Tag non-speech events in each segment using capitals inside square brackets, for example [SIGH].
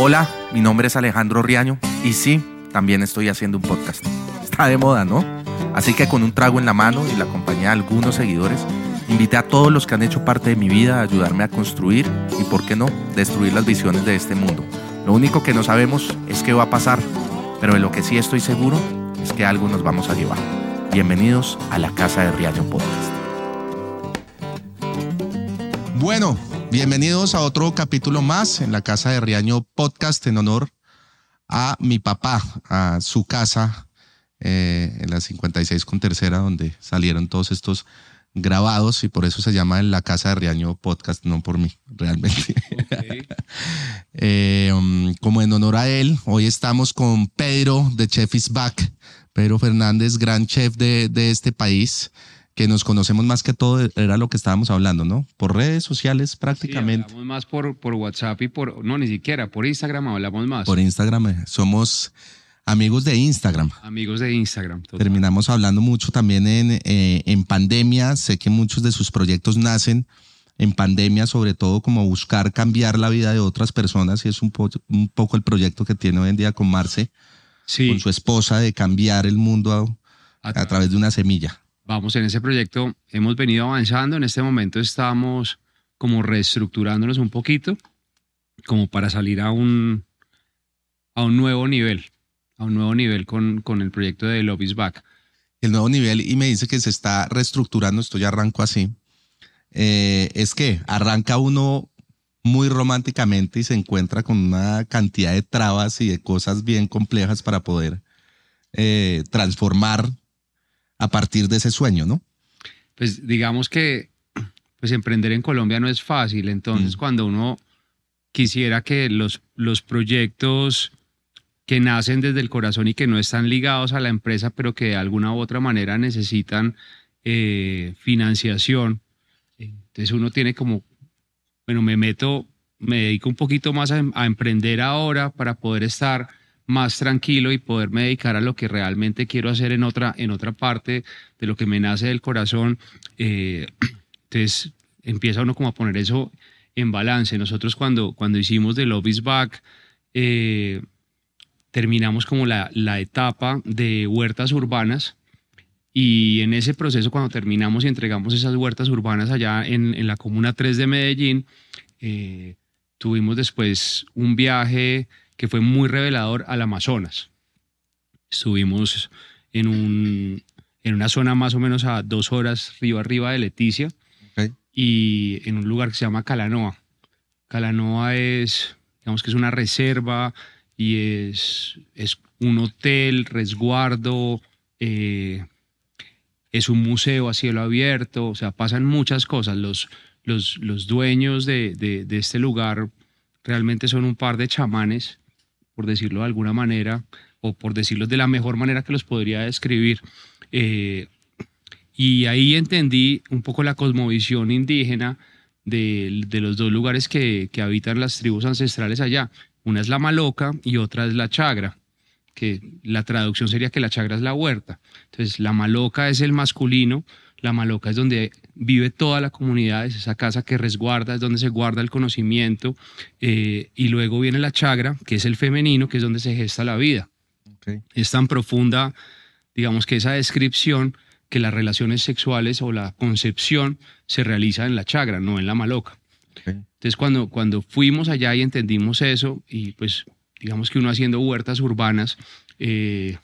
Hola, mi nombre es Alejandro Riaño y sí, también estoy haciendo un podcast. [LAUGHS] Está de moda, ¿no? Así que con un trago en la mano y la compañía de algunos seguidores, invité a todos los que han hecho parte de mi vida a ayudarme a construir y, por qué no, destruir las visiones de este mundo. Lo único que no sabemos es qué va a pasar, pero de lo que sí estoy seguro es que algo nos vamos a llevar. Bienvenidos a la Casa de Riaño Podcast. Bueno, bienvenidos a otro capítulo más en la Casa de Riaño Podcast en honor a mi papá, a su casa eh, en la 56 con tercera, donde salieron todos estos grabados y por eso se llama La Casa de Riaño Podcast, no por mí, realmente. [LAUGHS] Eh, um, como en honor a él, hoy estamos con Pedro de Chef is Back, Pedro Fernández, gran chef de, de este país que nos conocemos más que todo, era lo que estábamos hablando, ¿no? Por redes sociales prácticamente. Sí, hablamos más por, por WhatsApp y por, no, ni siquiera, por Instagram hablamos más. Por Instagram, eh, somos amigos de Instagram. Amigos de Instagram. Total. Terminamos hablando mucho también en, eh, en pandemia, sé que muchos de sus proyectos nacen en pandemia, sobre todo como buscar cambiar la vida de otras personas y es un, po un poco el proyecto que tiene hoy en día con Marce, sí. con su esposa, de cambiar el mundo a, a través de una semilla vamos, en ese proyecto hemos venido avanzando. En este momento estamos como reestructurándonos un poquito, como para salir a un, a un nuevo nivel, a un nuevo nivel con, con el proyecto de Lobby's Back. El nuevo nivel, y me dice que se está reestructurando, esto ya arranco así, eh, es que arranca uno muy románticamente y se encuentra con una cantidad de trabas y de cosas bien complejas para poder eh, transformar a partir de ese sueño, ¿no? Pues digamos que pues emprender en Colombia no es fácil, entonces mm. cuando uno quisiera que los, los proyectos que nacen desde el corazón y que no están ligados a la empresa, pero que de alguna u otra manera necesitan eh, financiación, entonces uno tiene como, bueno, me meto, me dedico un poquito más a, a emprender ahora para poder estar más tranquilo y poderme dedicar a lo que realmente quiero hacer en otra, en otra parte de lo que me nace del corazón. Eh, [CLEARS THROAT] entonces empieza uno como a poner eso en balance. Nosotros cuando, cuando hicimos The Love is Back, eh, terminamos como la, la etapa de huertas urbanas y en ese proceso cuando terminamos y entregamos esas huertas urbanas allá en, en la Comuna 3 de Medellín, eh, tuvimos después un viaje que fue muy revelador al Amazonas. Estuvimos en, un, en una zona más o menos a dos horas río arriba de Leticia okay. y en un lugar que se llama Calanoa. Calanoa es, digamos que es una reserva y es, es un hotel, resguardo, eh, es un museo a cielo abierto, o sea, pasan muchas cosas. Los, los, los dueños de, de, de este lugar realmente son un par de chamanes por decirlo de alguna manera, o por decirlo de la mejor manera que los podría describir. Eh, y ahí entendí un poco la cosmovisión indígena de, de los dos lugares que, que, habitan las tribus ancestrales allá. Una es la maloca y otra es la chagra, que la traducción sería que la chagra es la huerta. Entonces, la maloca es el masculino, la maloca es donde vive toda la comunidad, es esa casa que resguarda, es donde se guarda el conocimiento. Eh, y luego viene la chagra, que es el femenino, que es donde se gesta la vida. Okay. Es tan profunda, digamos que esa descripción, que las relaciones sexuales o la concepción se realiza en la chagra, no en la maloca. Okay. Entonces, cuando, cuando fuimos allá y entendimos eso, y pues digamos que uno haciendo huertas urbanas, eh,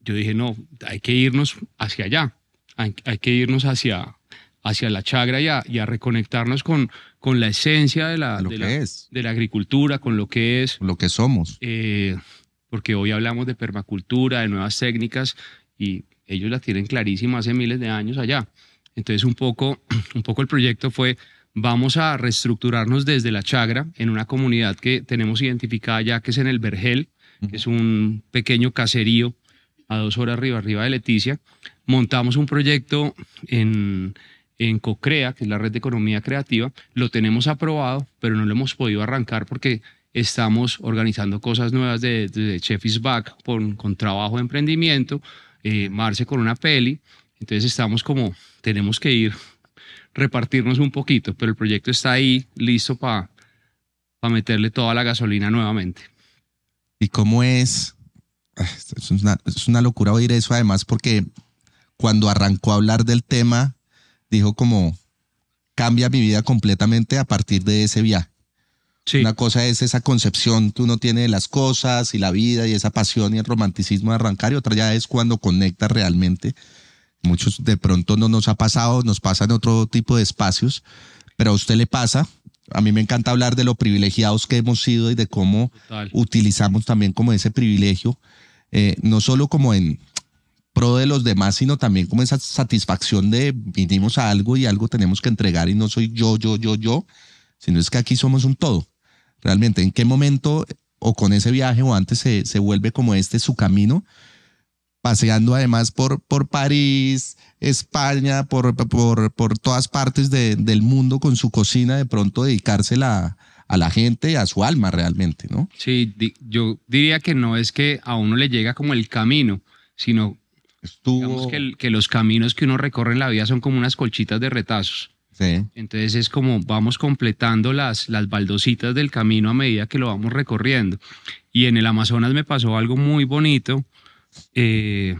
yo dije, no, hay que irnos hacia allá hay, hay que irnos hacia, hacia la chagra y a, y a reconectarnos con, con, la esencia de la, lo de, que la, es. de la agricultura, con lo que es. Lo que somos. Eh, porque hoy hablamos de permacultura, de nuevas técnicas y ellos la tienen clarísima hace miles de años allá. Entonces un poco, [CLEARS THROAT] un poco el proyecto fue, vamos a reestructurarnos desde la chagra en una comunidad que tenemos identificada ya, que es en el Vergel, que es un pequeño caserío a dos horas arriba, arriba de Leticia, montamos un proyecto en, en CoCrea, que es la red de economía creativa, lo tenemos aprobado, pero no lo hemos podido arrancar porque estamos organizando cosas nuevas de, de Chef is Back con, con trabajo de emprendimiento, eh, Marce con una peli, entonces estamos como, tenemos que ir, repartirnos un poquito, pero el proyecto está ahí listo para para meterle toda la gasolina nuevamente. ¿Y cómo es? Ah, Es una, es una locura oír eso, además, porque cuando arrancó a hablar del tema, dijo como, cambia mi vida completamente a partir de ese viaje. Sí, Una cosa es esa concepción que uno tiene de las cosas y la vida y esa pasión y el romanticismo de arrancar y otra ya es cuando conecta realmente. Muchos de pronto no nos ha pasado, nos pasa en otro tipo de espacios, pero a usted le pasa. A mí me encanta hablar de lo privilegiados que hemos sido y de cómo total. utilizamos también como ese privilegio, eh, no solo como en pro de los demás, sino también como esa satisfacción de vinimos a algo y algo tenemos que entregar y no soy yo, yo, yo, yo, sino es que aquí somos un todo. Realmente, ¿en qué momento o con ese viaje o antes se, se vuelve como este su camino? Paseando además por, por París, España, por, por, por todas partes de- del mundo con su cocina, de pronto dedicársela a la gente a su alma realmente, ¿no? Sí, di- yo diría que no es que a uno le llega como el camino, sino Estuvo. digamos que, el- que los caminos que uno recorre en la vida son como unas colchitas de retazos. Sí. Entonces es como vamos completando las, las baldositas del camino a medida que lo vamos recorriendo. Y en el Amazonas me pasó algo muy bonito. eh,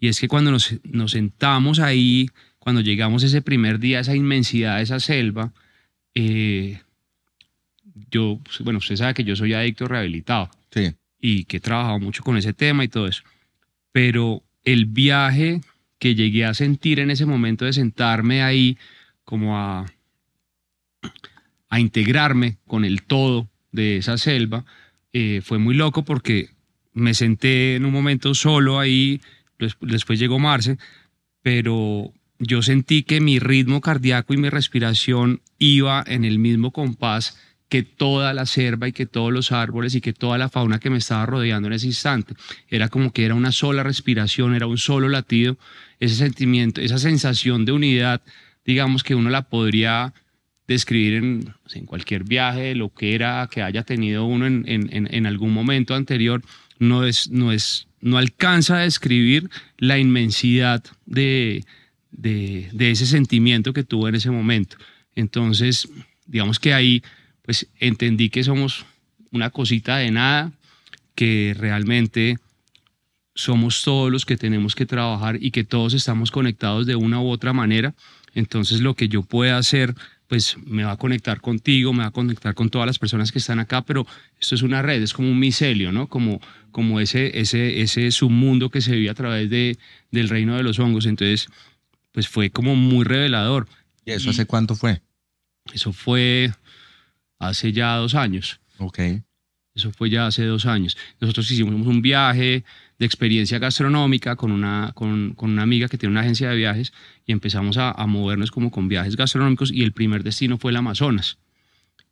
y es que cuando nos, nos sentamos ahí, cuando llegamos ese primer día, esa inmensidad, esa selva, eh, yo, bueno, usted sabe que yo soy adicto rehabilitado Sí. y que he trabajado mucho con ese tema y todo eso. Pero el viaje que llegué a sentir en ese momento de sentarme ahí, como a, integrarme con el todo de esa selva, eh, fue muy loco porque me senté en un momento solo ahí, des- después llegó Marce, pero yo sentí que mi ritmo cardíaco y mi respiración iba en el mismo compás que toda la selva y que todos los árboles y que toda la fauna que me estaba rodeando en ese instante. Era como que era una sola respiración, era un solo latido, ese sentimiento, esa sensación de unidad, digamos que uno la podría describir en, cualquier viaje, lo que era que haya tenido uno en, en- en- algún momento anterior, no es, no es, no alcanza a describir la inmensidad de, de, de ese sentimiento que tuve en ese momento. Entonces, digamos que ahí, pues entendí que somos una cosita de nada, que realmente somos todos los que tenemos que trabajar y que todos estamos conectados de una u otra manera. Entonces lo que yo pueda hacer, pues me va a conectar contigo, me va a conectar con todas las personas que están acá, pero esto es una red, es como un micelio, ¿no? Como, como ese, ese, ese submundo que se vive a través de, del reino de los hongos. Entonces, pues fue como muy revelador. ¿Y eso hace cuánto fue? Eso fue hace ya dos años. Ok. Eso fue ya hace dos años. Nosotros hicimos un viaje de experiencia gastronómica con una, con, con una amiga que tiene una agencia de viajes y empezamos a, a movernos como con viajes gastronómicos y el primer destino fue el Amazonas.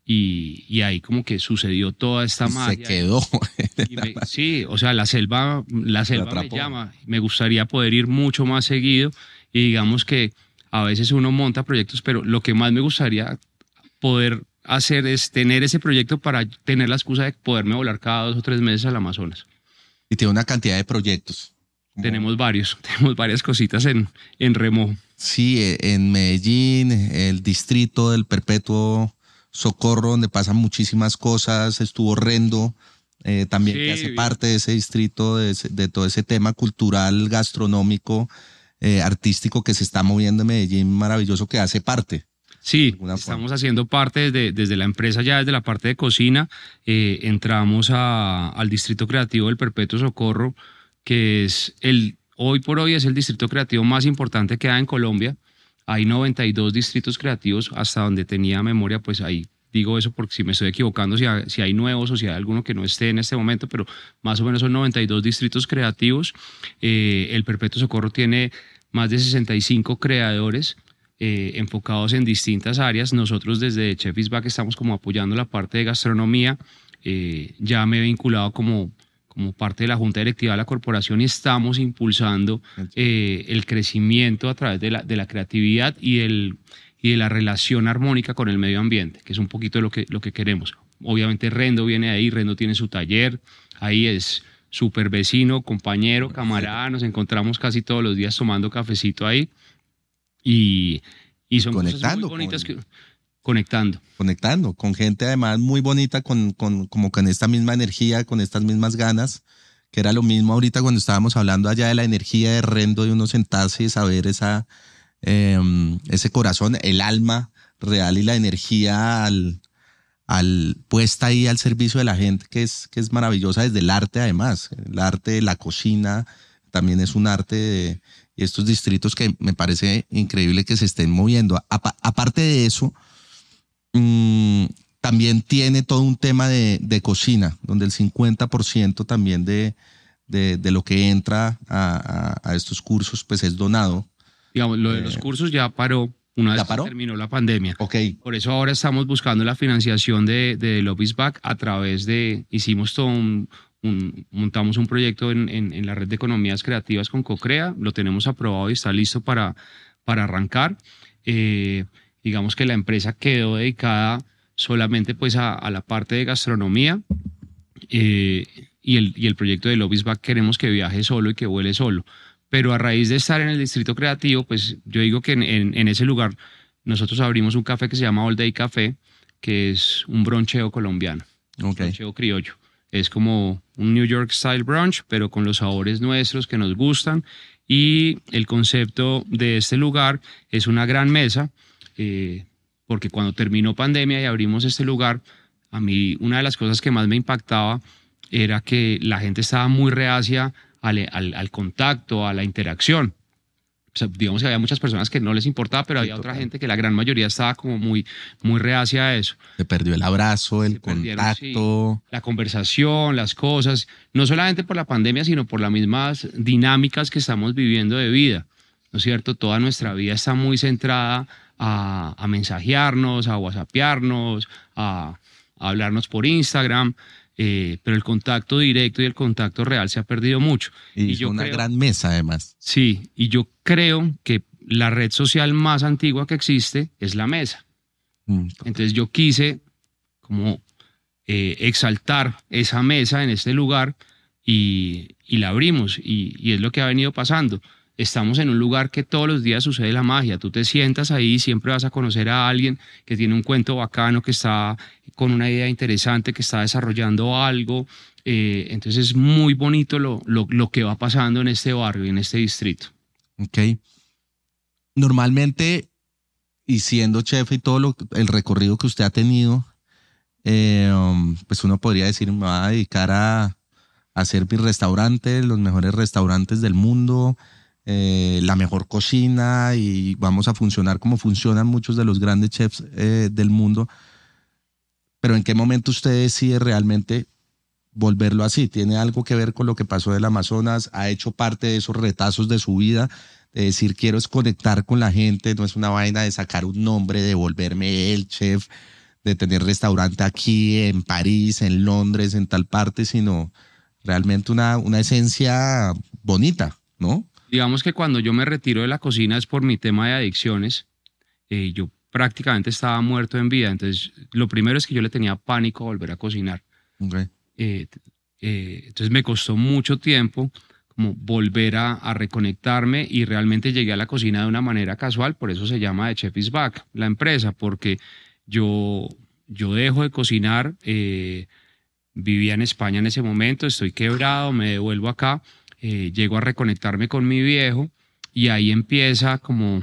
Y, y ahí como que sucedió toda esta Se magia. quedó. Me- sí, o sea, la selva, la selva me llama. Me gustaría poder ir mucho más seguido y digamos que a veces uno monta proyectos, pero lo que más me gustaría poder hacer es tener ese proyecto para tener la excusa de poderme volar cada dos o tres meses al Amazonas. y tiene una cantidad de proyectos. Tenemos varios, [LAUGHS] tenemos varias cositas en, en remojo. Sí, eh, en Medellín, el distrito del Perpetuo Socorro, donde pasan muchísimas cosas. Estuvo Rendo, eh, también Sí, que hace parte de ese distrito, de, ese- de todo ese tema cultural, gastronómico, eh, artístico que se está moviendo en Medellín, maravilloso, que hace parte. Sí, estamos haciendo parte desde, desde la empresa ya, desde la parte de cocina. eh, entramos a- al Distrito Creativo del Perpetuo Socorro, que es el, hoy por hoy es el distrito creativo más importante que hay en Colombia. Hay 92 distritos creativos, hasta donde tenía memoria, pues ahí digo eso porque si me estoy equivocando, si hay, si hay nuevos o si hay alguno que no esté en este momento, pero más o menos son 92 distritos creativos. Eh, el Perpetuo Socorro tiene más de 65 creadores eh, enfocados en distintas áreas. Nosotros desde Chef is Back estamos como apoyando la parte de gastronomía. Eh, ya me he vinculado como, como parte de la junta directiva de la corporación y estamos impulsando eh, el crecimiento a través de la, de la creatividad y, el, y de la relación armónica con el medio ambiente, que es un poquito lo que, lo que queremos. Obviamente Rendo viene de ahí, Rendo tiene su taller, ahí es súper vecino, compañero, camarada, nos encontramos casi todos los días tomando cafecito ahí y, y son cosas muy Conectando bonitas con- que conectando. Conectando, con gente además muy bonita, con, con, como con esta misma energía, con estas mismas ganas, que era lo mismo ahorita cuando estábamos hablando allá de la energía de Rendo, de uno sentarse y saber esa, em, ese corazón, el alma real y la energía al, al, puesta ahí al servicio de la gente, que es, que es maravillosa desde el arte además. El arte la cocina también es un arte de estos distritos que me parece increíble que se estén moviendo. aparte de eso, mmm, también tiene todo un tema de, de cocina, donde el 50% también de, de, de, lo que entra a, a, estos cursos pues es donado. Digamos, lo de los eh, cursos ya paró una vez que terminó la pandemia. Ok. Por eso ahora estamos buscando la financiación de, de Lobby's Back a través de, hicimos todo un, montamos un proyecto en, en, en, la red de economías creativas con Cocrea, lo tenemos aprobado y está listo para, para arrancar. Eh, digamos que la empresa quedó dedicada solamente pues a, la parte de gastronomía eh, y, el, y el proyecto de Lobby's Back queremos que viaje solo y que vuele solo. Pero a raíz de estar en el distrito creativo, pues yo digo que en, en, ese lugar nosotros abrimos un café que se llama All Day Café, que es un broncheo colombiano, un broncheo criollo. Es como un New York style brunch, pero con los sabores nuestros que nos gustan. Y el concepto de este lugar es una gran mesa eh, porque cuando terminó pandemia y abrimos este lugar, a mí una de las cosas que más me impactaba era que la gente estaba muy reacia al, al, contacto, a la interacción. Digamos que había muchas personas que no les importaba, pero había otra gente que la gran mayoría estaba como muy, muy reacia a eso. Se perdió el abrazo, el contacto. la conversación, las cosas, no solamente por la pandemia, sino por las mismas dinámicas que estamos viviendo de vida. ¿No es cierto? Toda nuestra vida está muy centrada a, mensajearnos, a whatsappearnos, a, a hablarnos por Instagram. Eh, pero el contacto directo y el contacto real se ha perdido mucho. Y, yo una gran mesa además. Sí, y yo creo que la red social más antigua que existe es la mesa. Mm, Entonces yo quise como eh, exaltar esa mesa en este lugar y, y la abrimos y, y, es lo que ha venido pasando estamos en un lugar que todos los días sucede la magia. Tú te sientas ahí siempre vas a conocer a alguien que tiene un cuento bacano, que está con una idea interesante, que está desarrollando algo. Eh, entonces es muy bonito lo, lo, que va pasando en este barrio y en este distrito. Ok. Normalmente, y siendo chef y todo lo, el recorrido que usted ha tenido, eh, um, pues uno podría decir, me va a dedicar a hacer mi restaurante, los mejores restaurantes del mundo, eh, la mejor cocina y vamos a funcionar como funcionan muchos de los grandes chefs eh, del mundo. Pero ¿en qué momento usted decide realmente volverlo así? ¿Tiene algo que ver con lo que pasó del Amazonas? ¿Ha hecho parte de esos retazos de su vida? De decir, quiero es conectar con la gente, no es una vaina de sacar un nombre, de volverme el chef, de tener restaurante aquí en París, en Londres, en tal parte, sino realmente una, una esencia bonita, ¿no? Digamos que cuando yo me retiro de la cocina es por mi tema de adicciones. Eh, yo prácticamente estaba muerto en vida. Entonces, lo primero es que yo le tenía pánico a volver a cocinar. Eh, eh, entonces me costó mucho tiempo como volver a, reconectarme y realmente llegué a la cocina de una manera casual, por eso se llama The Chef is Back, la empresa, porque yo, yo dejo de cocinar, vivía en España en ese momento, estoy quebrado, me devuelvo acá eh, llego a reconectarme con mi viejo y ahí empieza como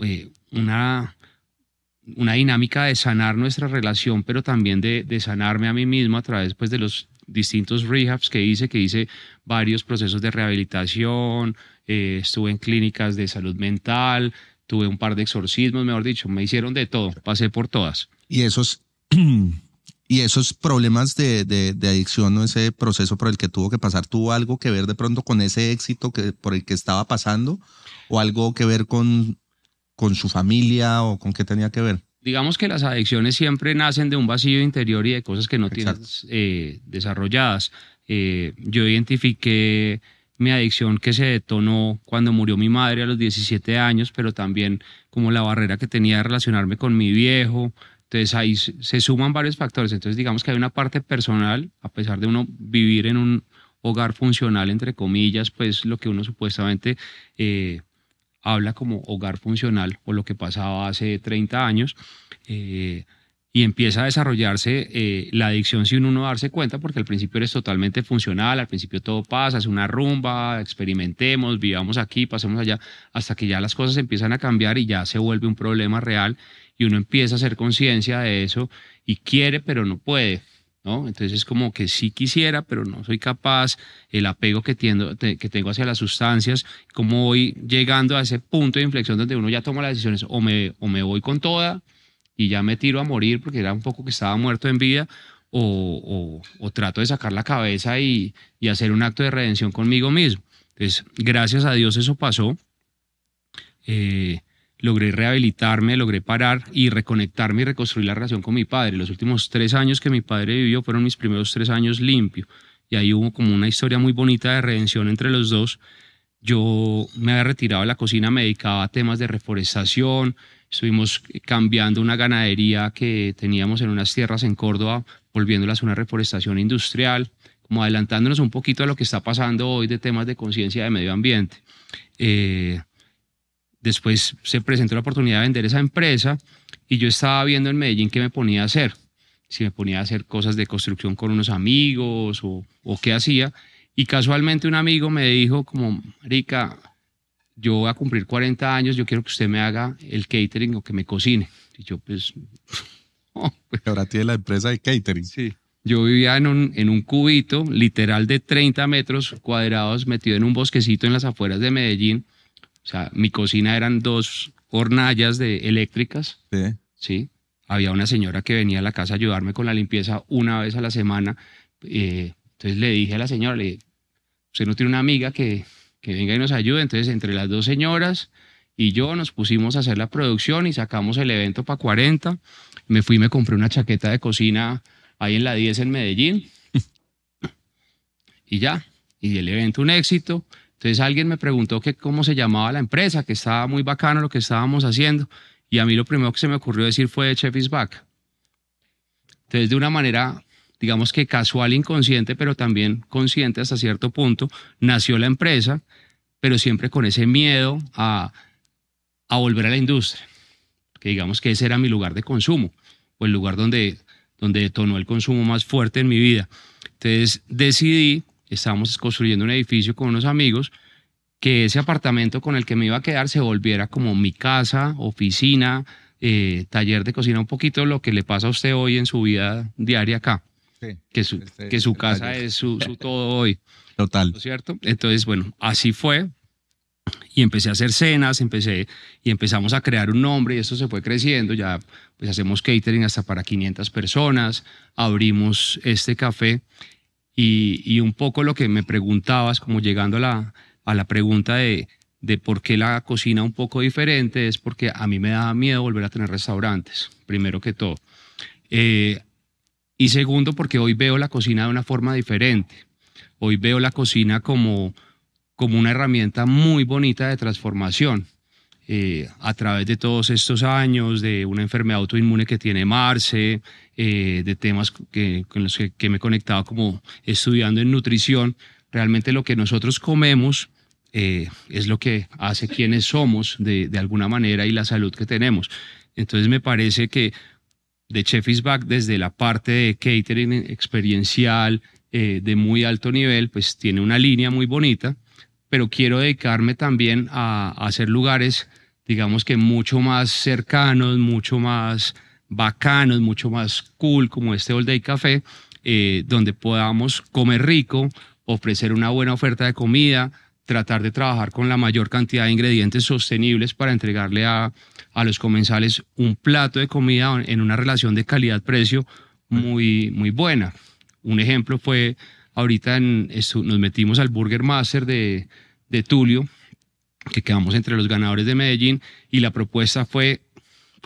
eh, una, una dinámica de sanar nuestra relación, pero también de, de, sanarme a mí mismo a través pues, de los distintos rehabs que hice, que hice varios procesos de rehabilitación, eh, estuve en clínicas de salud mental, tuve un par de exorcismos, mejor dicho, me hicieron de todo, pasé por todas. Y esos [CLEARS THROAT] Y esos problemas de, de, adicción o ese proceso por el que tuvo que pasar, ¿tuvo algo que ver de pronto con ese éxito que, por el que estaba pasando? ¿O algo que ver con, con su familia o con qué tenía que ver? Digamos que las adicciones siempre nacen de un vacío interior y de cosas que no tienes eh, desarrolladas. Eh, yo identifiqué mi adicción que se detonó cuando murió mi madre a los 17 años, pero también como la barrera que tenía de relacionarme con mi viejo, entonces ahí se suman varios factores. Entonces digamos que hay una parte personal, a pesar de uno vivir en un hogar funcional, entre comillas, pues lo que uno supuestamente eh, habla como hogar funcional o lo que pasaba hace 30 años. Eh, y empieza a desarrollarse eh, la adicción sin uno darse cuenta, porque al principio eres totalmente funcional, al principio todo pasa, es una rumba, experimentemos, vivamos aquí, pasemos allá, hasta que ya las cosas empiezan a cambiar y ya se vuelve un problema real y uno empieza a hacer conciencia de eso y quiere, pero no puede. ¿No? Entonces es como que sí quisiera, pero no soy capaz, el apego que, tiendo, que tengo hacia las sustancias, como voy llegando a ese punto de inflexión donde uno ya toma las decisiones o me, o voy con toda y ya me tiro a morir porque era un poco que estaba muerto en vida, o, trato de sacar la cabeza y, hacer un acto de redención conmigo mismo. Entonces, gracias a Dios eso pasó. Eh, logré rehabilitarme, logré parar y reconectarme y reconstruir la relación con mi padre. Los últimos tres años que mi padre vivió fueron mis primeros tres años limpio. Y ahí hubo como una historia muy bonita de redención entre los dos. Yo me había retirado de la cocina, me dedicaba a temas de reforestación, Estuvimos cambiando una ganadería que teníamos en unas tierras en Córdoba, volviéndolas a una reforestación industrial, como adelantándonos un poquito a lo que está pasando hoy de temas de conciencia de medio ambiente. Eh, después se presentó la oportunidad de vender esa empresa y yo estaba viendo en Medellín qué me ponía a hacer. Si me ponía a hacer cosas de construcción con unos amigos o, o qué hacía. Y casualmente un amigo me dijo como, Rica, yo voy a cumplir 40 años, yo quiero que usted me haga el catering o que me cocine. Y yo pues... [LAUGHS] Oh, pues. Ahora tiene la empresa de catering. Sí. Yo vivía en un, en un cubito literal de 30 metros cuadrados metido en un bosquecito en las afueras de Medellín. O sea, mi cocina eran dos hornallas de eléctricas. Sí. Sí. Había una señora que venía a la casa a ayudarme con la limpieza una vez a la semana. Eh, entonces le dije a la señora, le, usted no tiene una amiga que, que venga y nos ayude. Entonces, entre las dos señoras y yo nos pusimos a hacer la producción y sacamos el evento para 40. Me fui y me compré una chaqueta de cocina ahí en la 10 en Medellín. [LAUGHS] y ya, y el evento un éxito. Entonces alguien me preguntó que cómo se llamaba la empresa, que estaba muy bacano lo que estábamos haciendo. Y a mí lo primero que se me ocurrió decir fue Chef is Back. Entonces, de una manera, digamos que casual, inconsciente, pero también consciente hasta cierto punto, nació la empresa pero siempre con ese miedo a, volver a la industria, que digamos que ese era mi lugar de consumo, o el lugar donde, donde detonó el consumo más fuerte en mi vida. Entonces decidí, estábamos construyendo un edificio con unos amigos, que ese apartamento con el que me iba a quedar se volviera como mi casa, oficina, eh, taller de cocina, un poquito lo que le pasa a usted hoy en su vida diaria acá. que su, este, que su casa es su, su, todo hoy. Total. cierto? Entonces, bueno, así fue y empecé a hacer cenas, empecé y empezamos a crear un nombre y esto se fue creciendo, ya pues hacemos catering hasta para 500 personas, abrimos este café y, un poco lo que me preguntabas, como llegando a la, a la pregunta de, de por qué la cocina un poco diferente, es porque a mí me da miedo volver a tener restaurantes, primero que todo. Eh, y segundo, porque hoy veo la cocina de una forma diferente. Hoy veo la cocina como como una herramienta muy bonita de transformación. Eh, a través de todos estos años, de una enfermedad autoinmune que tiene Marce, eh, de temas que, con los que, me he conectado como estudiando en nutrición, realmente lo que nosotros comemos eh, es lo que hace quienes somos de, de, alguna manera y la salud que tenemos. Entonces me parece que de Chef is Back, desde la parte de catering experiencial, de muy alto nivel, pues tiene una línea muy bonita pero quiero dedicarme también a, hacer lugares, digamos que mucho más cercanos, mucho más bacanos, mucho más cool, como este All Day Café, eh, donde podamos comer rico, ofrecer una buena oferta de comida, tratar de trabajar con la mayor cantidad de ingredientes sostenibles para entregarle a, a los comensales un plato de comida en una relación de calidad-precio muy, muy buena. Un ejemplo fue Ahorita nos metimos al Burger Master de, de Tulio, que quedamos entre los ganadores de Medellín, y la propuesta fue,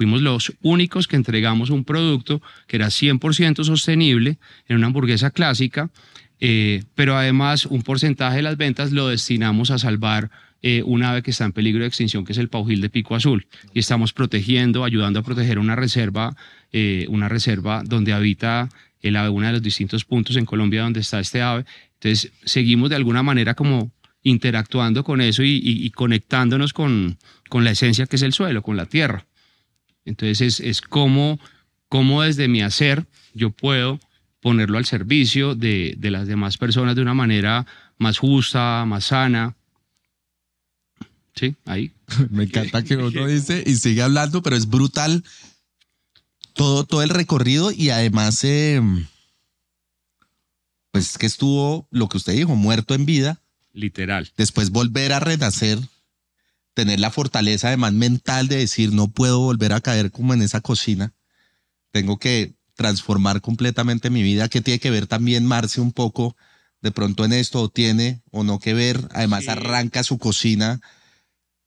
fuimos los únicos que entregamos un producto que era 100% sostenible en una hamburguesa clásica, eh, pero además un porcentaje de las ventas lo destinamos a salvar eh, un ave que está en peligro de extinción, que es el paujil de pico azul. Y estamos protegiendo, ayudando a proteger una reserva, eh, una reserva donde habita el ave, uno de los distintos puntos en Colombia donde está este ave. Entonces, seguimos de alguna manera como interactuando con eso y, conectándonos con, con, la esencia que es el suelo, con la tierra. Entonces es, es como, como desde mi hacer yo puedo ponerlo al servicio de, de las demás personas de una manera más justa, más sana. Sí, ahí. [LAUGHS] Me encanta que uno dice y sigue hablando, pero es brutal todo, todo el recorrido y además, eh, pues que estuvo lo que usted dijo, muerto en vida. Literal. Después volver a renacer, tener la fortaleza además mental de decir, no puedo volver a caer como en esa cocina. Tengo que transformar completamente mi vida, que tiene que ver también Marce un poco de pronto en esto, o tiene o no que ver. Además arranca su cocina.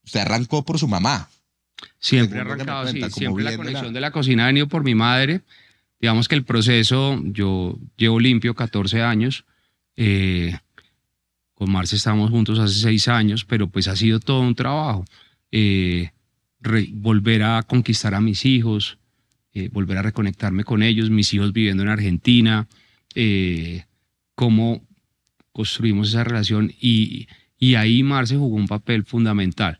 Usted arrancó por su mamá. Siempre arrancado, sí. Siempre la conexión de la cocina ha venido por mi madre. Digamos que el proceso, yo llevo limpio 14 años. Eh, con Marce estamos juntos hace seis años, pero pues ha sido todo un trabajo. Eh, volver a conquistar a mis hijos, eh, volver a reconectarme con ellos, mis hijos viviendo en Argentina, cómo construimos esa relación y, y ahí Marce jugó un papel fundamental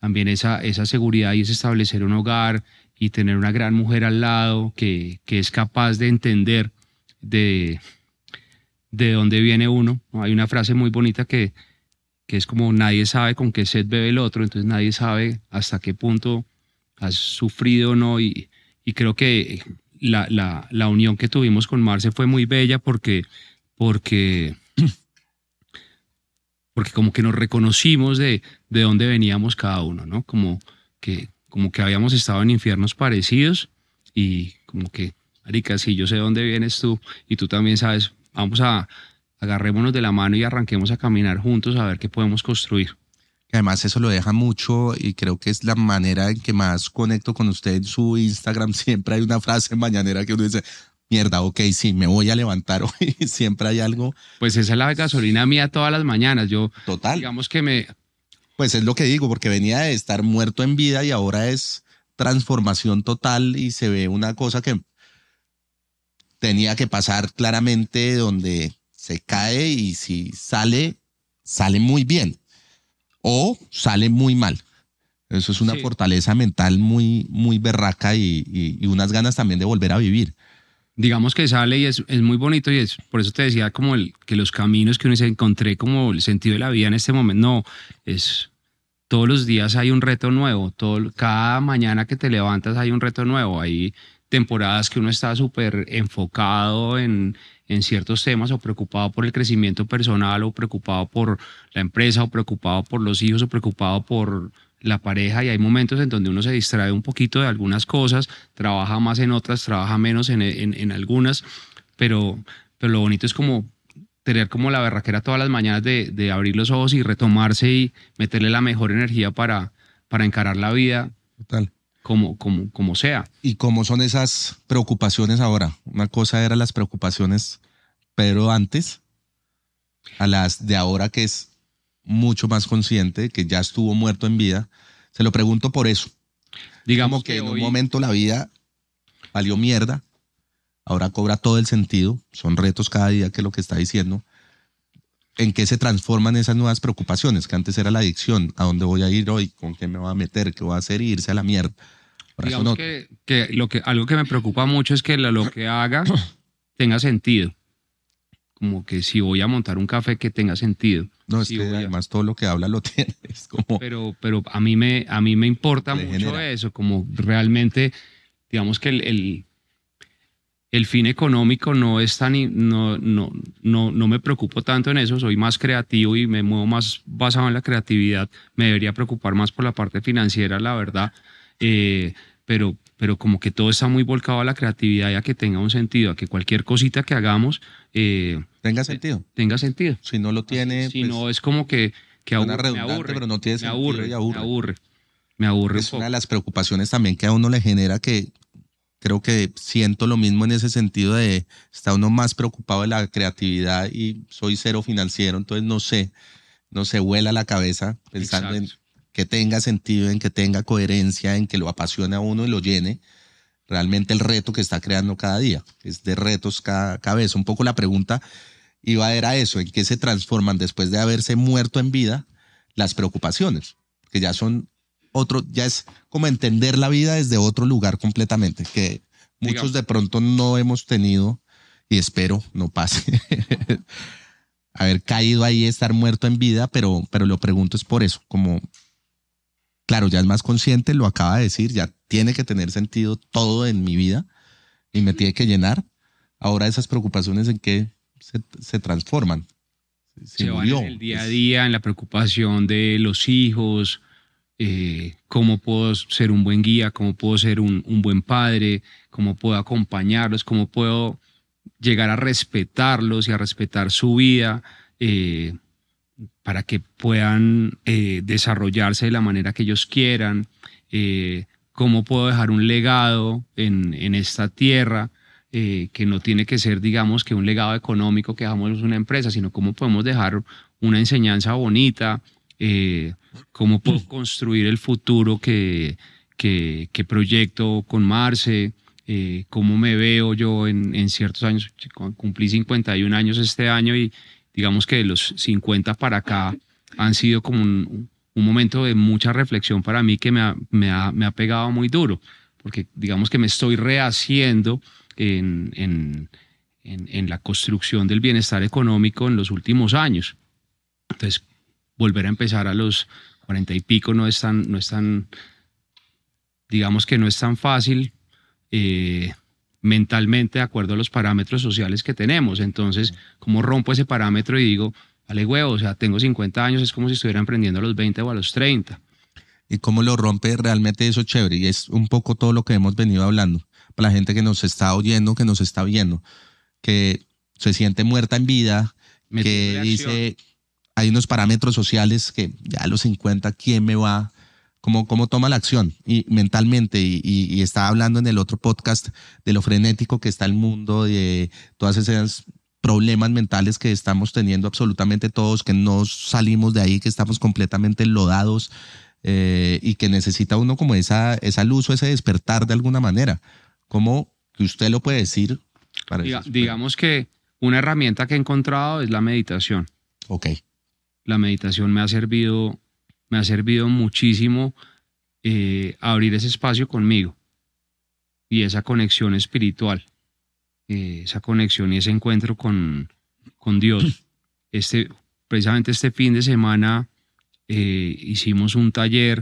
también esa, esa seguridad y es establecer un hogar y tener una gran mujer al lado que, que es capaz de entender de, de dónde viene uno. Hay una frase muy bonita que, que es como nadie sabe con qué sed bebe el otro, entonces nadie sabe hasta qué punto has sufrido o no. Y, y creo que la, la, la, unión que tuvimos con Marce fue muy bella porque, porque [CLEARS THROAT] porque como que nos reconocimos de, de dónde veníamos cada uno, ¿no? Como que, como que habíamos estado en infiernos parecidos y como que, Arica, si yo sé dónde vienes tú y tú también sabes, vamos a agarrémonos de la mano y arranquemos a caminar juntos a ver qué podemos construir. Además eso lo deja mucho y creo que es la manera en que más conecto con usted en su Instagram. [LAUGHS] Siempre hay una frase mañanera que uno dice, mierda, ok, sí, me voy a levantar [LAUGHS] hoy, siempre hay algo. Pues esa es la gasolina mía todas las mañanas. Yo, Total. digamos que me... Pues es lo que digo, porque venía de estar muerto en vida y ahora es transformación total y se ve una cosa que tenía que pasar claramente donde se cae y si sale, sale muy bien o sale muy mal. Eso es una fortaleza mental muy, muy berraca y, y, unas ganas también de volver a vivir. Digamos que sale y es, es, muy bonito y es por eso te decía como el, que los caminos que uno se encontré como el sentido de la vida en este momento, no, es todos los días hay un reto nuevo, todo, cada mañana que te levantas hay un reto nuevo, hay temporadas que uno está súper enfocado en, en ciertos temas o preocupado por el crecimiento personal o preocupado por la empresa o preocupado por los hijos o preocupado por la pareja y hay momentos en donde uno se distrae un poquito de algunas cosas, trabaja más en otras, trabaja menos en, en, algunas, pero, pero lo bonito es como tener como la berraquera todas las mañanas de, de, abrir los ojos y retomarse y meterle la mejor energía para, para encarar la vida. Total. Como, como, como sea. ¿Y cómo son esas preocupaciones ahora? Una cosa eran las preocupaciones, pero antes, a las de ahora que es mucho más consciente, que ya estuvo muerto en vida. Se lo pregunto por eso. Digamos que, en un momento la vida valió mierda, ahora cobra todo el sentido, son retos cada día, que es lo que está diciendo. ¿En qué se transforman esas nuevas preocupaciones? Que antes era la adicción, ¿a dónde voy a ir hoy? ¿Con qué me voy a meter? ¿Qué voy a hacer? irse a la mierda. Digamos que, que, lo que algo que me preocupa mucho es que lo que haga [COUGHS] tenga sentido como que si voy a montar un café que tenga sentido. No, es que además todo lo que habla lo [LAUGHS] tiene. como... Pero, pero a, mí me, a mí me importa mucho eso, como realmente, digamos que el, el, fin económico no es tan, no, no, no, no me preocupo tanto en eso, soy más creativo y me muevo más basado en la creatividad, me debería preocupar más por la parte financiera, la verdad, eh, pero, pero como que todo está muy volcado a la creatividad y a que tenga un sentido, a que cualquier cosita que hagamos... Eh, tenga sentido. Tenga sentido. Si no lo tiene... Si no, pues, es como que, que aburre, me aburre, pero no tiene me aburre, aburre, Me aburre. Me aburre. Es una de las preocupaciones también que a uno le genera que creo que siento lo mismo en ese sentido de está uno más preocupado de la creatividad y soy cero financiero, entonces no sé, no se vuela la cabeza pensando en que tenga sentido, en que tenga coherencia, en que lo apasione a uno y lo llene realmente el reto que está creando cada día. Es de retos cada, vez. Un poco la pregunta, iba a ver a eso, en qué se transforman después de haberse muerto en vida las preocupaciones, que ya son otro, ya es como entender la vida desde otro lugar completamente, que muchos de pronto no hemos tenido y espero no pase. [LAUGHS] haber caído ahí, estar muerto en vida, pero, pero lo pregunto es por eso, como, claro, ya es más consciente, lo acaba de decir, ya tiene que tener sentido todo en mi vida y me tiene que llenar. Ahora esas preocupaciones en qué se, transforman. Se, van en el día a día, en la preocupación de los hijos, eh, cómo puedo ser un buen guía, cómo puedo ser un, buen padre, cómo puedo acompañarlos, cómo puedo llegar a respetarlos y a respetar su vida eh, para que puedan eh, desarrollarse de la manera que ellos quieran, cómo puedo dejar un legado en, en esta tierra, eh, que no tiene que ser, digamos, que un legado económico que dejamos una empresa, sino cómo podemos dejar una enseñanza bonita, eh, cómo puedo [CLEARS THROAT] construir el futuro que, que, proyecto con Marce, eh, cómo me veo yo en, en, ciertos años. Cumplí 51 años este año y digamos que los 50 para acá han sido como un, momento de mucha reflexión para mí que me ha, me ha, me ha pegado muy duro, porque digamos que me estoy rehaciendo en, en, en, la construcción del bienestar económico en los últimos años. Entonces, volver a empezar a los cuarenta y pico no es tan, no es tan, digamos que no es tan fácil eh, mentalmente de acuerdo a los parámetros sociales que tenemos. Entonces, ¿cómo rompo ese parámetro y digo, vale huevo, o sea, tengo 50 años, es como si estuviera emprendiendo a los 20 o a los 30. Y cómo lo rompe realmente eso chévere. Y es un poco todo lo que hemos venido hablando. Para la gente que nos está oyendo, que nos está viendo, que se siente muerta en vida, que dice, hay unos parámetros sociales que ya a los 50, ¿quién me va? ¿Cómo, cómo toma la acción? Y mentalmente, y, y, y estaba hablando en el otro podcast de lo frenético que está el mundo, de todas esas problemas mentales que estamos teniendo absolutamente todos, que no salimos de ahí, que estamos completamente enlodados eh, y que necesita uno como esa, esa luz o ese despertar de alguna manera. ¿Cómo que usted lo puede decir? Para digamos que una herramienta que he encontrado es la meditación. Ok. La meditación me ha servido, me ha servido muchísimo eh, abrir ese espacio conmigo y esa conexión espiritual. Eh, esa conexión y ese encuentro con, con Dios. Este, precisamente este fin de semana eh, hicimos un taller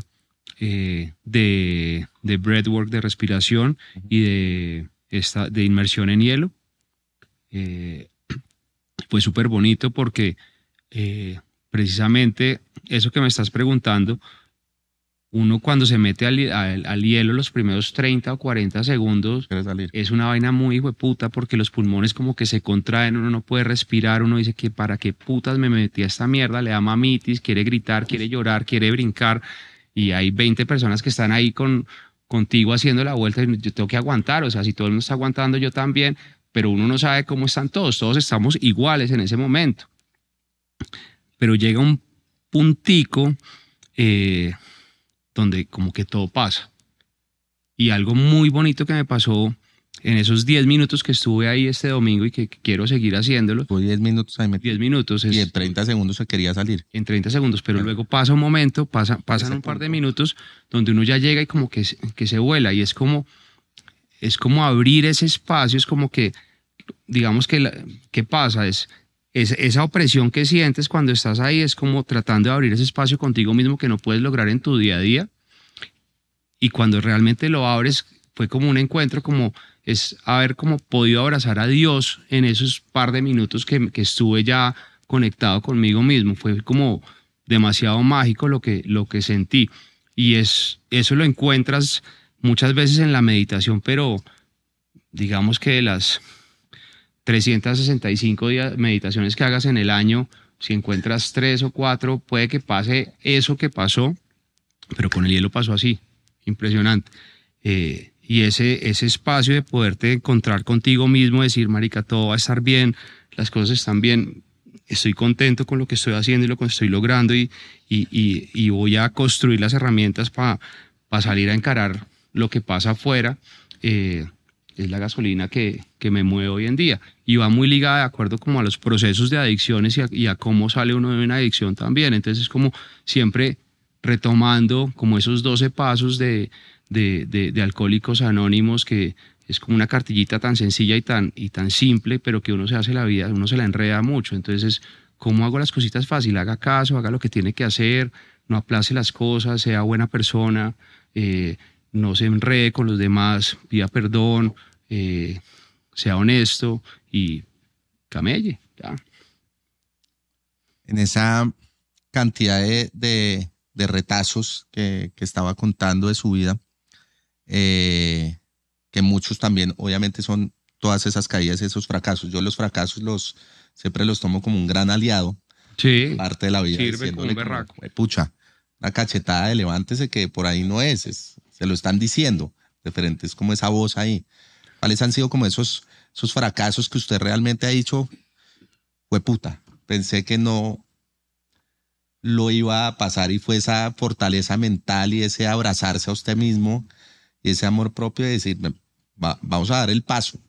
de, de breathwork, de respiración y de, esta, de inmersión en hielo. [CLEARS THROAT] fue súper bonito porque precisamente eso que me estás preguntando uno cuando se mete al, hielo los primeros 30 o 40 segundos es una vaina muy puta porque los pulmones como que se contraen, uno no puede respirar, uno dice que para qué putas me metí a esta mierda, le da mamitis, quiere gritar, quiere llorar, quiere brincar y hay 20 personas que están ahí con, contigo haciendo la vuelta y yo tengo que aguantar, o sea, si todo el mundo está aguantando yo también, pero uno no sabe cómo están todos, todos estamos iguales en ese momento. Pero llega un puntico... Eh, donde como que todo pasa. Y algo muy bonito que me pasó en esos 10 minutos que estuve ahí este domingo y que, quiero seguir haciéndolo. Fue 10 minutos ahí 10 minutos. y en 30 segundos se quería salir. En 30 segundos, pero luego pasa un momento, pasa, pasan un par de minutos donde uno ya llega y como que, que se vuela y es como, es como abrir ese espacio, es como que, digamos que, ¿qué pasa? Es, es, esa opresión que sientes cuando estás ahí es como tratando de abrir ese espacio contigo mismo que no puedes lograr en tu día a día. Y cuando realmente lo abres, fue como un encuentro, como es haber como podido abrazar a Dios en esos par de minutos que, estuve ya conectado conmigo mismo. Fue como demasiado mágico lo que, lo que sentí. Y es, eso lo encuentras muchas veces en la meditación, pero digamos que las 365 días, meditaciones que hagas en el año, si encuentras tres o cuatro, puede que pase eso que pasó, pero con el hielo pasó así, impresionante. Eh, y ese, ese espacio de poderte encontrar contigo mismo, decir, marica, todo va a estar bien, las cosas están bien, estoy contento con lo que estoy haciendo y lo que estoy logrando y, y, voy a construir las herramientas para salir a encarar lo que pasa afuera. Eh, es la gasolina que, que, me mueve hoy en día. Y va muy ligada de acuerdo como a los procesos de adicciones y a, cómo sale uno de una adicción también. Entonces es como siempre retomando como esos 12 pasos de, de, de, alcohólicos anónimos que es como una cartillita tan sencilla y tan, y tan simple, pero que uno se hace la vida, uno se la enreda mucho. Entonces, ¿cómo hago las cositas fácil? Haga caso, haga lo que tiene que hacer, no aplace las cosas, sea buena persona, eh, no se enrede con los demás, pida perdón, eh, sea honesto y camelle. En esa cantidad de, retazos que, estaba contando de su vida, eh, que muchos también obviamente son todas esas caídas, esos fracasos. Yo los fracasos los siempre los tomo como un gran aliado. Sí. Parte de la vida. Sirve como un berraco. pucha, una cachetada de levántese que por ahí no es, es se lo están diciendo. Diferentes como esa voz ahí. ¿Cuáles han sido como esos, esos fracasos que usted realmente ha dicho? Fue puta. Pensé que no lo iba a pasar y fue esa fortaleza mental y ese abrazarse a usted mismo y ese amor propio de decir, vamos a dar el paso.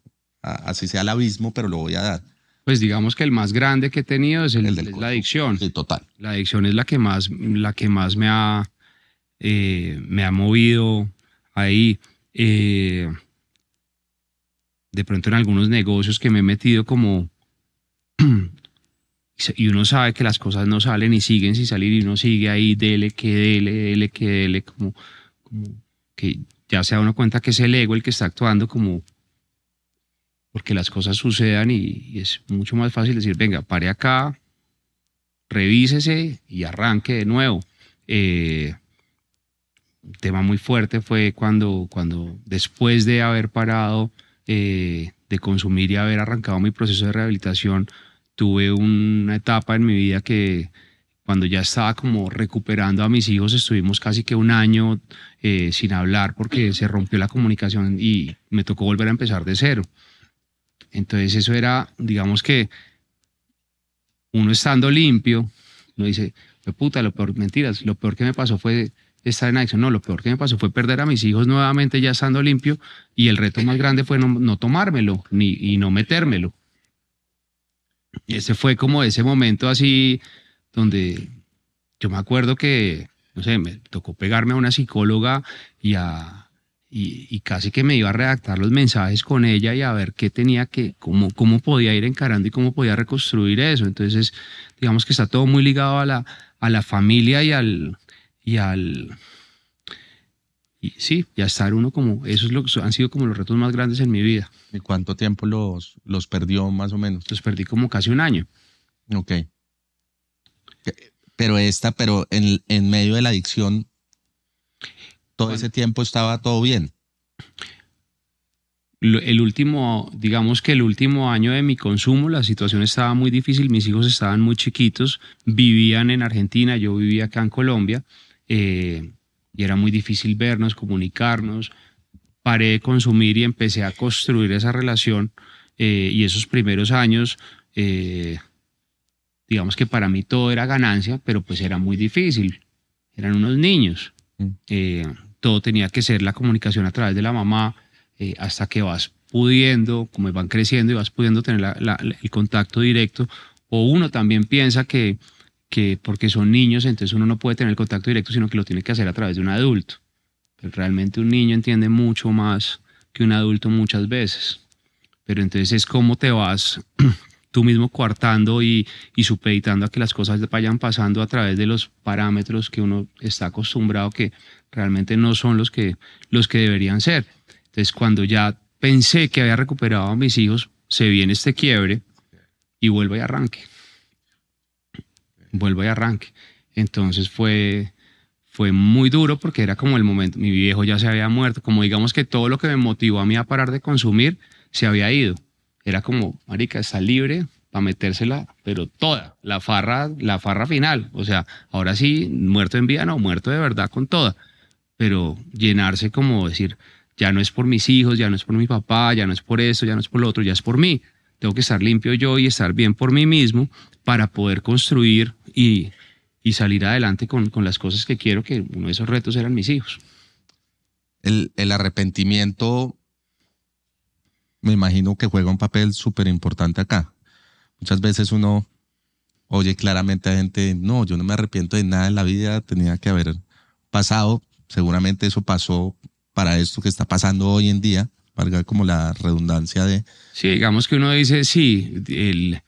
Así sea el abismo, pero lo voy a dar. Pues digamos que el más grande que he tenido es, el, la adicción. Sí, total. La adicción es la que más, la que más me ha, eh, me ha movido ahí. Eh, de pronto en algunos negocios que me he metido como... [CLEARS THROAT] y uno sabe que las cosas no salen y siguen sin salir y uno sigue ahí, dele, que dele, dele, que dele, como, que ya se da uno cuenta que es el ego el que está actuando como porque las cosas sucedan y, es mucho más fácil decir, venga, pare acá, revísese y arranque de nuevo. Eh, tema muy fuerte fue cuando, cuando después de haber parado eh, de consumir y haber arrancado mi proceso de rehabilitación, tuve una etapa en mi vida que cuando ya estaba como recuperando a mis hijos, estuvimos casi que un año eh, sin hablar porque se rompió la comunicación y me tocó volver a empezar de cero. Entonces eso era, digamos que uno estando limpio, uno dice, puta, lo peor, mentiras, lo peor que me pasó fue estar en adicción. No, lo peor que me pasó fue perder a mis hijos nuevamente ya estando limpio y el reto más grande fue no, tomármelo ni, y no metérmelo. Y ese fue como ese momento así donde yo me acuerdo que, no sé, me tocó pegarme a una psicóloga y a... Y, casi que me iba a redactar los mensajes con ella y a ver qué tenía que, cómo, cómo podía ir encarando y cómo podía reconstruir eso. Entonces, digamos que está todo muy ligado a la, a la familia y al, y al y sí, ya estar uno como, esos lo, han sido como los retos más grandes en mi vida. ¿Y cuánto tiempo los, los perdió más o menos? Los perdí como casi un año. Ok. Pero esta, pero en, en medio de la adicción, todo ese tiempo estaba todo bien. El último, digamos que el último año de mi consumo, la situación estaba muy difícil, mis hijos estaban muy chiquitos, vivían en Argentina, yo vivía acá en Colombia eh, y era muy difícil vernos, comunicarnos. Paré de consumir y empecé a construir esa relación eh, y esos primeros años, eh, digamos que para mí todo era ganancia, pero pues era muy difícil. Eran unos niños. Mm. todo tenía que ser la comunicación a través de la mamá hasta que vas pudiendo, como van creciendo y vas pudiendo tener el contacto directo. O uno también piensa que que porque son niños, entonces uno no puede tener contacto directo, sino que lo tiene que hacer a través de un adulto. Pero realmente un niño entiende mucho más que un adulto muchas veces. Pero entonces es cómo te vas [CLEARS THROAT] tú mismo coartando y, y supeditando a que las cosas vayan pasando a través de los parámetros que uno está acostumbrado que realmente no son los que, los que deberían ser. Entonces cuando ya pensé que había recuperado a mis hijos, se viene este quiebre y vuelvo y arranque vuelvo y arranque. Entonces fue, fue muy duro porque era como el momento, mi viejo ya se había muerto, como digamos que todo lo que me motivó a mí a parar de consumir se había ido. Era como, marica, está libre para metérsela, pero toda, la farra, la farra final. O sea, ahora sí, muerto en vida, no, muerto de verdad con toda. Pero llenarse como decir, ya no es por mis hijos, ya no es por mi papá, ya no es por esto, ya no es por lo otro, ya es por mí. Tengo que estar limpio yo y estar bien por mí mismo para poder construir y, salir adelante con, las cosas que quiero, que uno de esos retos eran mis hijos. El, arrepentimiento me imagino que juega un papel súper importante acá. Muchas veces uno oye claramente a gente, no, yo no me arrepiento de nada en la vida, tenía que haber pasado, seguramente eso pasó para esto que está pasando hoy en día, valga como la redundancia de... Sí, digamos que uno dice, sí, el,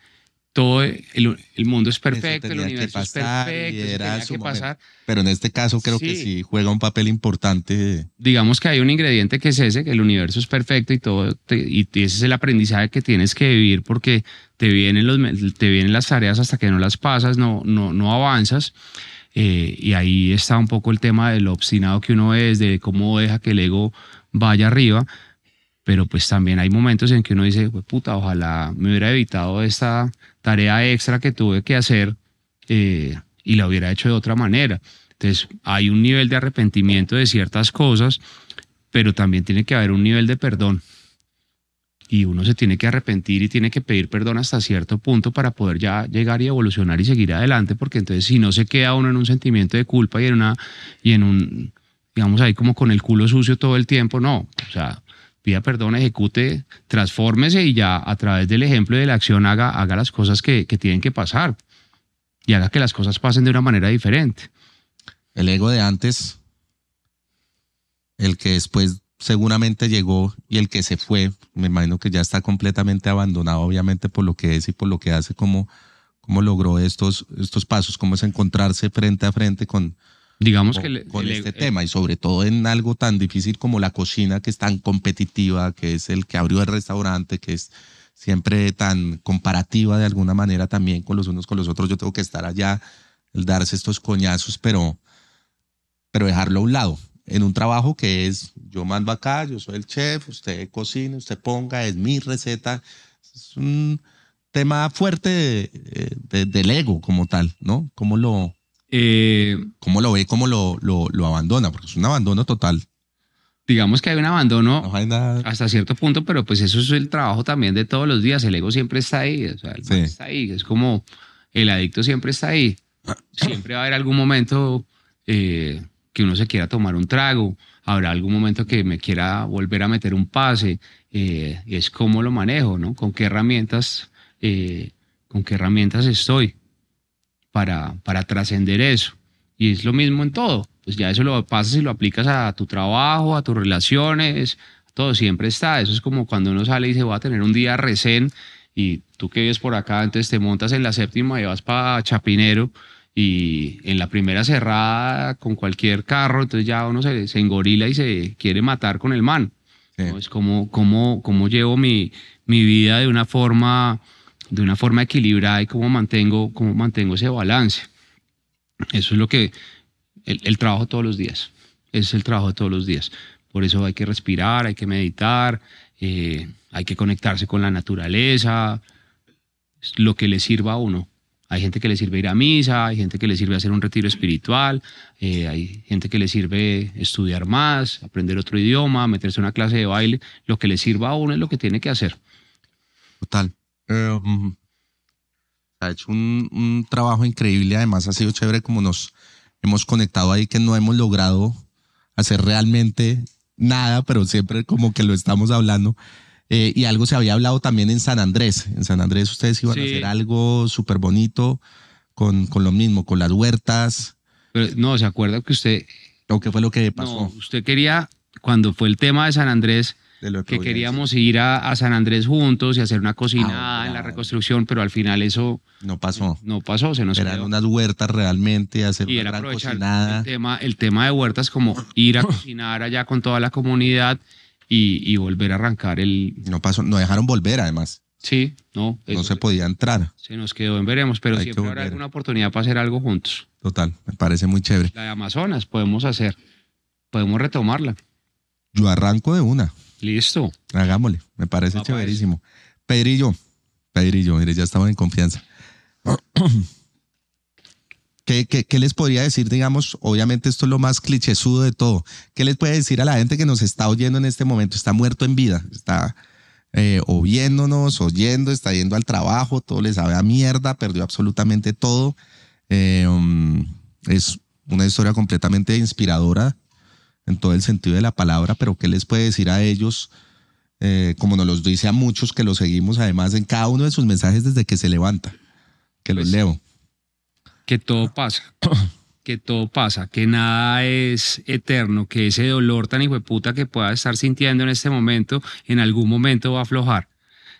todo el, el mundo es perfecto, el universo es perfecto, tenía que momento. pasar. Pero en este caso creo que Sí. sí juega un papel importante. digamos que hay un ingrediente que es ese, que el universo es perfecto y todo, te- y ese es el aprendizaje que tienes que vivir porque te vienen, los, te vienen las tareas hasta que no las pasas, no, no, no avanzas. Eh, y ahí está un poco el tema del obstinado que uno es, de cómo deja que el ego vaya arriba. Pero pues también hay momentos en que uno dice, "Jue puta, ojalá me hubiera evitado esta tarea extra que tuve que hacer eh, y la hubiera hecho de otra manera. Entonces, hay un nivel de arrepentimiento de ciertas cosas, pero también tiene que haber un nivel de perdón. Y uno se tiene que arrepentir y tiene que pedir perdón hasta cierto punto para poder ya llegar y evolucionar y seguir adelante, porque entonces si no se queda uno en un sentimiento de culpa y en una y en un digamos ahí como con el culo sucio todo el tiempo, no, o sea, pida perdón, ejecute, transfórmese y ya a través del ejemplo y de la acción haga, haga las cosas que, que tienen que pasar y haga que las cosas pasen de una manera diferente. El ego de antes, el que después seguramente llegó y el que se fue, me imagino que ya está completamente abandonado, obviamente por lo que es y por lo que hace, cómo, cómo logró estos, estos pasos, cómo es encontrarse frente a frente con, Digamos con, que el- con el- este el- tema y sobre todo en algo tan difícil como la cocina que es tan competitiva, que es el que abrió el restaurante, que es siempre tan comparativa de alguna manera también con los unos con los otros. Yo tengo que estar allá, el darse estos coñazos, pero, pero dejarlo a un lado. En un trabajo que es, yo mando acá, yo soy el chef, usted cocina, usted ponga, es mi receta. Es un tema fuerte de- de- del ego como tal, ¿no? ¿Cómo lo, eh, cómo lo ve, cómo lo, lo, lo abandona? Porque es un abandono total. digamos que hay un abandono No hay nada. hasta cierto punto, pero pues eso es el trabajo también de todos los días. El ego siempre está ahí, o sea, el Sí. está ahí. Es como el adicto siempre está ahí. Siempre va a haber algún momento eh, que uno se quiera tomar un trago, habrá algún momento que me quiera volver a meter un pase. eh, y es cómo lo manejo, ¿no? Con qué herramientas, eh, con qué herramientas estoy para, para trascender eso. Y es lo mismo en todo. Pues ya eso lo pasas y lo aplicas a tu trabajo, a tus relaciones, todo siempre está. Eso es como cuando uno sale y dice, voy a tener un día recén y tú que vives por acá, entonces te montas en la séptima y vas para Chapinero y en la primera cerrada con cualquier carro, entonces ya uno se, se engorila y se quiere matar con el man. Sí. ¿no? Es como, como, como llevo mi, mi vida de una forma de una forma equilibrada y cómo mantengo, cómo mantengo ese balance. Eso es lo que el, el trabajo todos los días. Es el trabajo de todos los días. Por eso hay que respirar, hay que meditar, eh, hay que conectarse con la naturaleza, lo que le sirva a uno. Hay gente que le sirve ir a misa, hay gente que le sirve hacer un retiro espiritual, eh, hay gente que le sirve estudiar más, aprender otro idioma, meterse a una clase de baile. Lo que le sirva a uno es lo que tiene que hacer. Total. Mm, ha hecho un, un trabajo increíble. Además, ha sido chévere como nos hemos conectado ahí, que no hemos logrado hacer realmente nada, pero siempre como que lo estamos hablando. Eh, y algo se había hablado también en San Andrés. En San Andrés ustedes iban a Sí. hacer algo súper bonito con, con lo mismo, con las huertas. Pero no, ¿se acuerda que usted, ¿O qué fue lo que no, pasó? usted quería, cuando fue el tema de San Andrés, que queríamos ir a, a San Andrés juntos y hacer una cocinada Ah, en la reconstrucción, pero al final eso No pasó. no pasó, se nos Eran unas huertas realmente, hacer y una era gran cocinada. el tema, el tema de huertas como ir a [COUGHS] cocinar allá con toda la comunidad y, y volver a arrancar el... No pasó, no dejaron volver además. Sí, no, No se podía entrar. se nos quedó en veremos, pero Hay siempre habrá alguna oportunidad para hacer algo juntos. Total, me parece muy chévere. La de Amazonas podemos hacer, podemos retomarla. Yo arranco de una. Listo. Hagámosle, me parece chéverísimo. Pedrillo, Pedrillo, mire, ya estamos en confianza. [CLEARS THROAT] ¿Qué, qué, qué les podría decir, digamos, obviamente esto es lo más clichésudo de todo? ¿Qué les puede decir a la gente que nos está oyendo en este momento? Está muerto en vida, está eh, o viéndonos, oyendo, está yendo al trabajo, todo le sabe a mierda, perdió absolutamente todo. Eh, um, es una historia completamente inspiradora en todo el sentido de la palabra, pero ¿qué les puede decir a ellos eh, como nos los dice a muchos que lo seguimos, además en cada uno de sus mensajes desde que se levanta, que los Pues, leo. que todo pasa, [COUGHS] que todo pasa, que nada es eterno, que ese dolor tan hijo de puta que pueda estar sintiendo en este momento, en algún momento va a aflojar,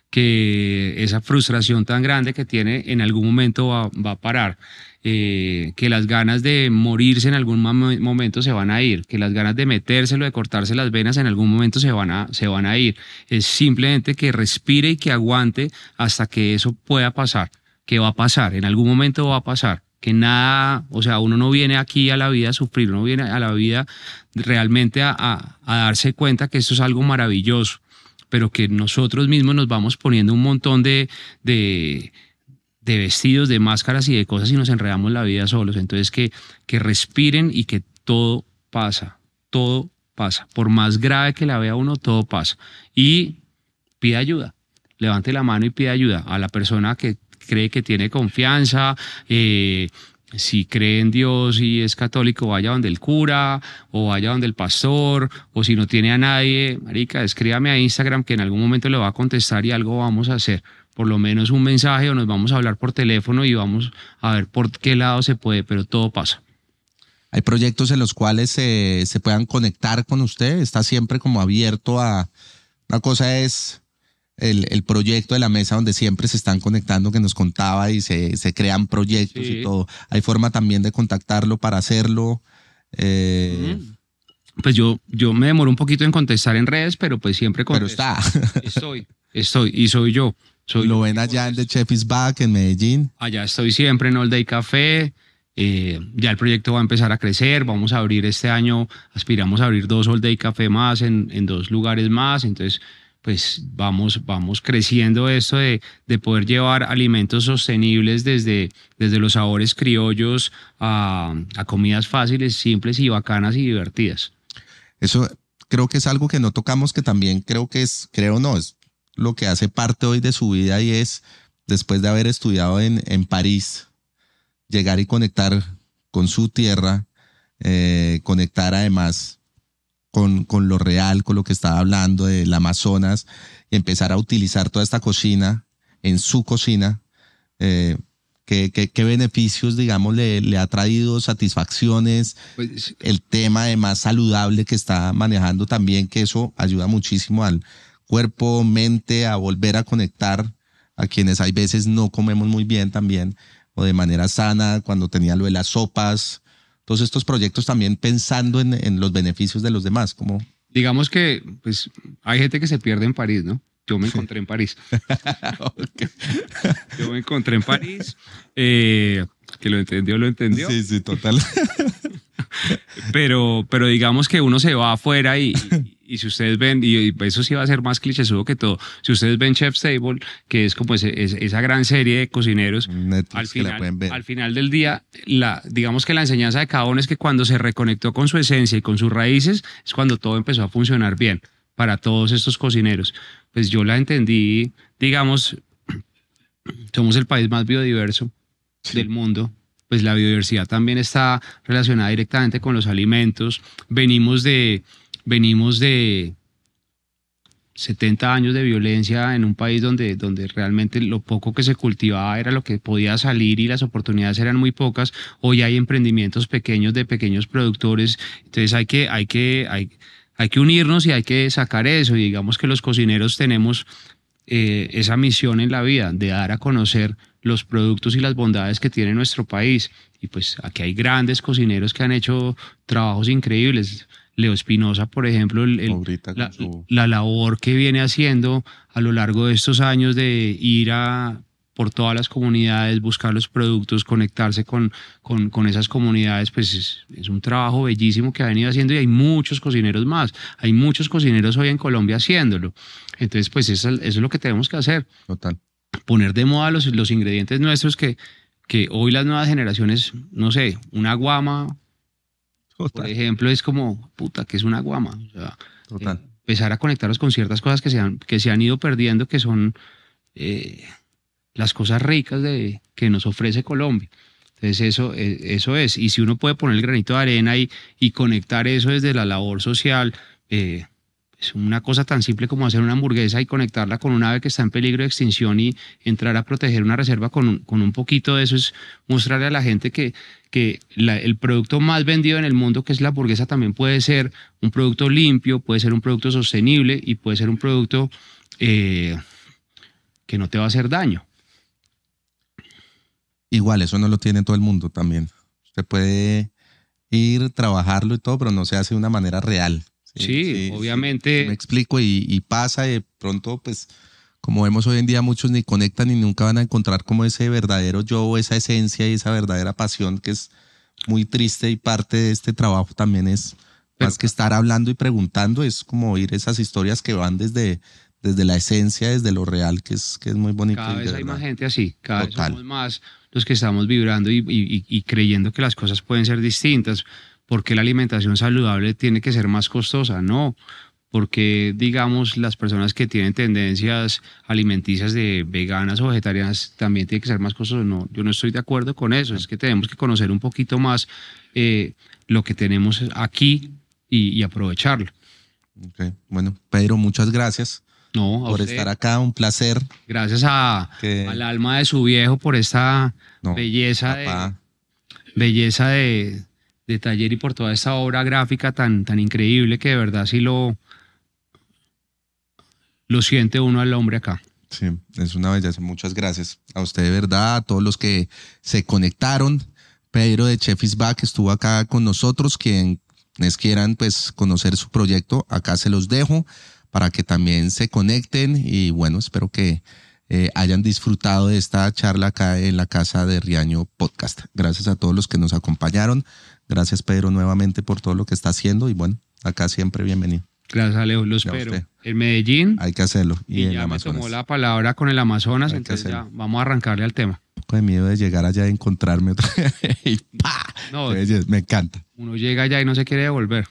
que esa frustración tan grande que tiene en algún momento va, va a parar, eh, que las ganas de morirse en algún mom- momento se van a ir, que las ganas de metérselo, de cortarse las venas en algún momento se van a, se van a ir. Es simplemente que respire y que aguante hasta que eso pueda pasar que va a pasar, en algún momento va a pasar, que nada, o sea, uno no viene aquí a la vida a sufrir, uno viene a la vida realmente a, darse cuenta que esto es algo maravilloso, pero que nosotros mismos nos vamos poniendo un montón de, de vestidos, de máscaras y de cosas y nos enredamos la vida solos. Entonces, que, que respiren y que todo pasa, todo pasa. Por más grave que la vea uno, todo pasa. Y pida ayuda. Levante la mano y pida ayuda a la persona que cree que tiene confianza. eh, si cree en Dios y es católico, vaya donde el cura o vaya donde el pastor, o si no tiene a nadie, marica, escríbame a Instagram que en algún momento le va a contestar y algo vamos a hacer. Por lo menos un mensaje o nos vamos a hablar por teléfono y vamos a ver por qué lado se puede, pero todo pasa. Hay proyectos en los cuales se, se puedan conectar con usted, está siempre como abierto a... Una cosa es el, el proyecto de la mesa donde siempre se están conectando, que nos contaba, y se, se crean proyectos Sí. y todo. Hay forma también de contactarlo para hacerlo. eh, Pues yo, yo me demoro un poquito en contestar en redes, pero pues siempre Pero contesto. está. Estoy, estoy, y soy yo. Soy Lo ven allá en The. Chef is Back, en Medellín. Allá estoy siempre en All Day Café. eh, ya el proyecto va a empezar a crecer. Vamos a abrir este año, aspiramos a abrir dos All Day Café más en, en dos lugares más. Entonces, pues vamos, vamos creciendo esto de, de poder llevar alimentos sostenibles desde, desde los sabores criollos a, a comidas fáciles, simples y bacanas y divertidas. Eso creo que es algo que no tocamos, que también creo que es, creo no, es lo que hace parte hoy de su vida y es, después de haber estudiado en, en París, llegar y conectar con su tierra, eh, conectar además con, con lo real, con lo que estaba hablando del Amazonas, y empezar a utilizar toda esta cocina en su cocina. eh, ¿qué, qué, qué beneficios, digamos, le, le ha traído satisfacciones? Pues, el tema de más saludable que está manejando también, que eso ayuda muchísimo al cuerpo, mente, a volver a conectar a quienes hay veces no comemos muy bien también, o de manera sana, cuando tenía lo de las sopas, todos estos proyectos también pensando en, en los beneficios de los demás, como digamos que pues hay gente que se pierde en París, ¿no? Yo me encontré en París. [LAUGHS] Yo me encontré en París. eh, que lo entendió, lo entendió. Sí, sí, total. [LAUGHS] Pero, pero digamos que uno se va afuera y, y- si ustedes ven, y, eso sí va a ser más clichésudo que todo, si ustedes ven Chef's Table, que es como ese- esa gran serie de cocineros, Netflix al final, ver. al final del día, la, digamos que la enseñanza de cada uno es que cuando se reconectó con su esencia y con sus raíces, es cuando todo empezó a funcionar bien para todos estos cocineros. Pues yo la entendí, digamos, [CLEARS THROAT] somos el país más biodiverso del mundo. Pues la biodiversidad también está relacionada directamente con los alimentos. Venimos de, venimos de 70 años de violencia en un país donde, donde realmente lo poco que se cultivaba era lo que podía salir y las oportunidades eran muy pocas. Hoy hay emprendimientos pequeños de pequeños productores. Entonces hay que, hay que, hay, hay que unirnos y hay que sacar eso. Y digamos que los cocineros tenemos eh, esa misión en la vida de dar a conocer los productos y las bondades que tiene nuestro país. Y pues aquí hay grandes cocineros que han hecho trabajos increíbles. Leo Espinosa, por ejemplo, el- el- la, su- la labor que viene haciendo a lo largo de estos años de ir a por todas las comunidades, buscar los productos, conectarse con, con, con esas comunidades, pues es, es un trabajo bellísimo que ha venido haciendo y hay muchos cocineros más. Hay muchos cocineros hoy en Colombia haciéndolo. Entonces, pues eso, eso es lo que tenemos que hacer Total. poner de moda los, los ingredientes nuestros que, que hoy las nuevas generaciones, no sé, una guama, [LAUGHS] por ejemplo, es como, puta, que es una guama? O sea, Total. eh, empezar a conectarlos con ciertas cosas que se han, que se han ido perdiendo, que son eh, las cosas ricas de, que nos ofrece Colombia. Entonces eso, eh, eso es. Y si uno puede poner el granito de arena y, y conectar eso desde la labor social, eh, es una cosa tan simple como hacer una hamburguesa y conectarla con un ave que está en peligro de extinción y entrar a proteger una reserva con un, con un poquito de eso es mostrarle a la gente que, que el producto más vendido en el mundo, que es la hamburguesa, también puede ser un producto limpio, puede ser un producto sostenible y puede ser un producto eh, que no te va a hacer daño. Igual, eso no lo tiene todo el mundo también. Usted puede ir, trabajarlo y todo, pero no se hace de una manera real. Sí, obviamente. me explico y, pasa de pronto, pues, como vemos hoy en día, muchos ni conectan y nunca van a encontrar como ese verdadero yo, esa esencia y esa verdadera pasión que es muy triste y parte de este trabajo también es más que estar hablando y preguntando, es como oír esas historias que van desde, desde la esencia, desde lo real, que es, que es muy bonito. Cada vez hay más gente así, cada vez somos más los que estamos vibrando y, y creyendo que las cosas pueden ser distintas porque la alimentación saludable tiene que ser más costosa? No, porque digamos las personas que tienen tendencias alimenticias de veganas o vegetarianas también tiene que ser más costoso. No, yo no estoy de acuerdo con eso. Es que tenemos que conocer un poquito más eh, lo que tenemos aquí y, aprovecharlo. Bueno, Pedro, muchas gracias. No, por estar acá, un placer. Gracias a, al alma de su viejo por esta belleza de belleza de, de taller y por toda esta obra gráfica tan, tan increíble que de verdad sí lo, lo siente uno al hombre acá. Sí, es una belleza. Muchas gracias a usted de verdad, a todos los que se conectaron. Pedro de Chefis Back estuvo acá con nosotros. Quienes quieran pues conocer su proyecto, acá se los dejo para que también se conecten y bueno, espero que eh, hayan disfrutado de esta charla acá en la casa de Riaño Podcast. Gracias a todos los que nos acompañaron. Gracias, Pedro, nuevamente por todo lo que está haciendo y bueno, acá siempre bienvenido. Gracias, Alejo, lo espero. En Medellín. Hay que hacerlo. Y, en ya me tomó la palabra con el Amazonas, entonces ya vamos a arrancarle al tema. Un poco de miedo de llegar allá y encontrarme otra vez. [LAUGHS] No, me encanta. Uno llega allá y no se quiere devolver.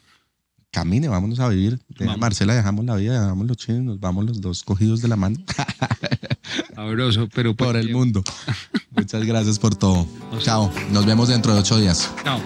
Camine, vámonos a vivir. Marcela, dejamos la vida, dejamos los chinos, nos vamos los dos cogidos de la mano. [LAUGHS] Sabroso, pero por el mundo. [LAUGHS] Muchas gracias por todo. Chao. Nos vemos dentro de ocho días. Chao.